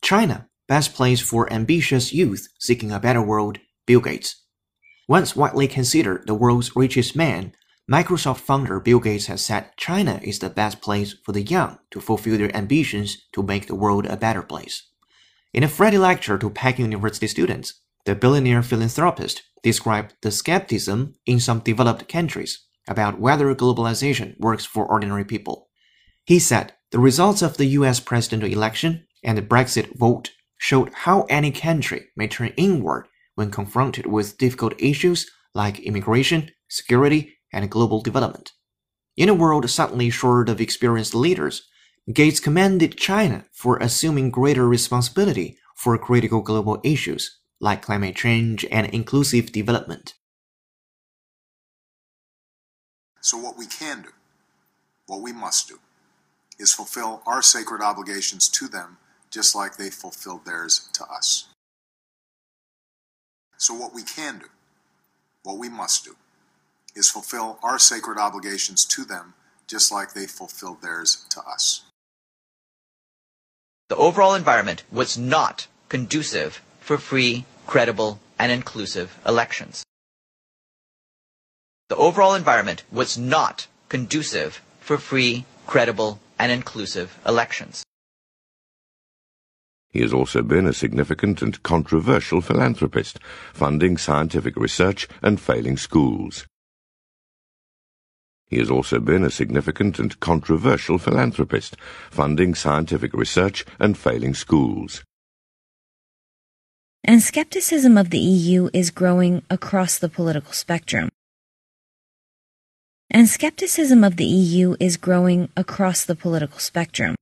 China Best Place for Ambitious Youth Seeking a Better World, Bill Gates. Once widely considered the world's richest man, Microsoft founder Bill Gates has said China is the best place for the young to fulfill their ambitions to make the world a better place. In a Friday lecture to Peking University students, the billionaire philanthropist described the skepticism in some developed countries about whether globalization works for ordinary people. He said, the results of the US presidential election and the Brexit vote showed how any country may turn inward when confronted with difficult issues like immigration, security, and global development. In a world suddenly short of experienced leaders, Gates commended China for assuming greater responsibility for critical global issues like climate change and inclusive development. So, what we can do, what we must do, is fulfill our sacred obligations to them just like they fulfilled theirs to us. So, what we can do, what we must do, is fulfill our sacred obligations to them just like they fulfilled theirs to us. The overall environment was not conducive for free, credible, and inclusive elections. The overall environment was not conducive for free, credible, and inclusive elections. He has also been a significant and controversial philanthropist, funding scientific research and failing schools. He has also been a significant and controversial philanthropist, funding scientific research and failing schools. And skepticism of the EU is growing across the political spectrum. And skepticism of the EU is growing across the political spectrum.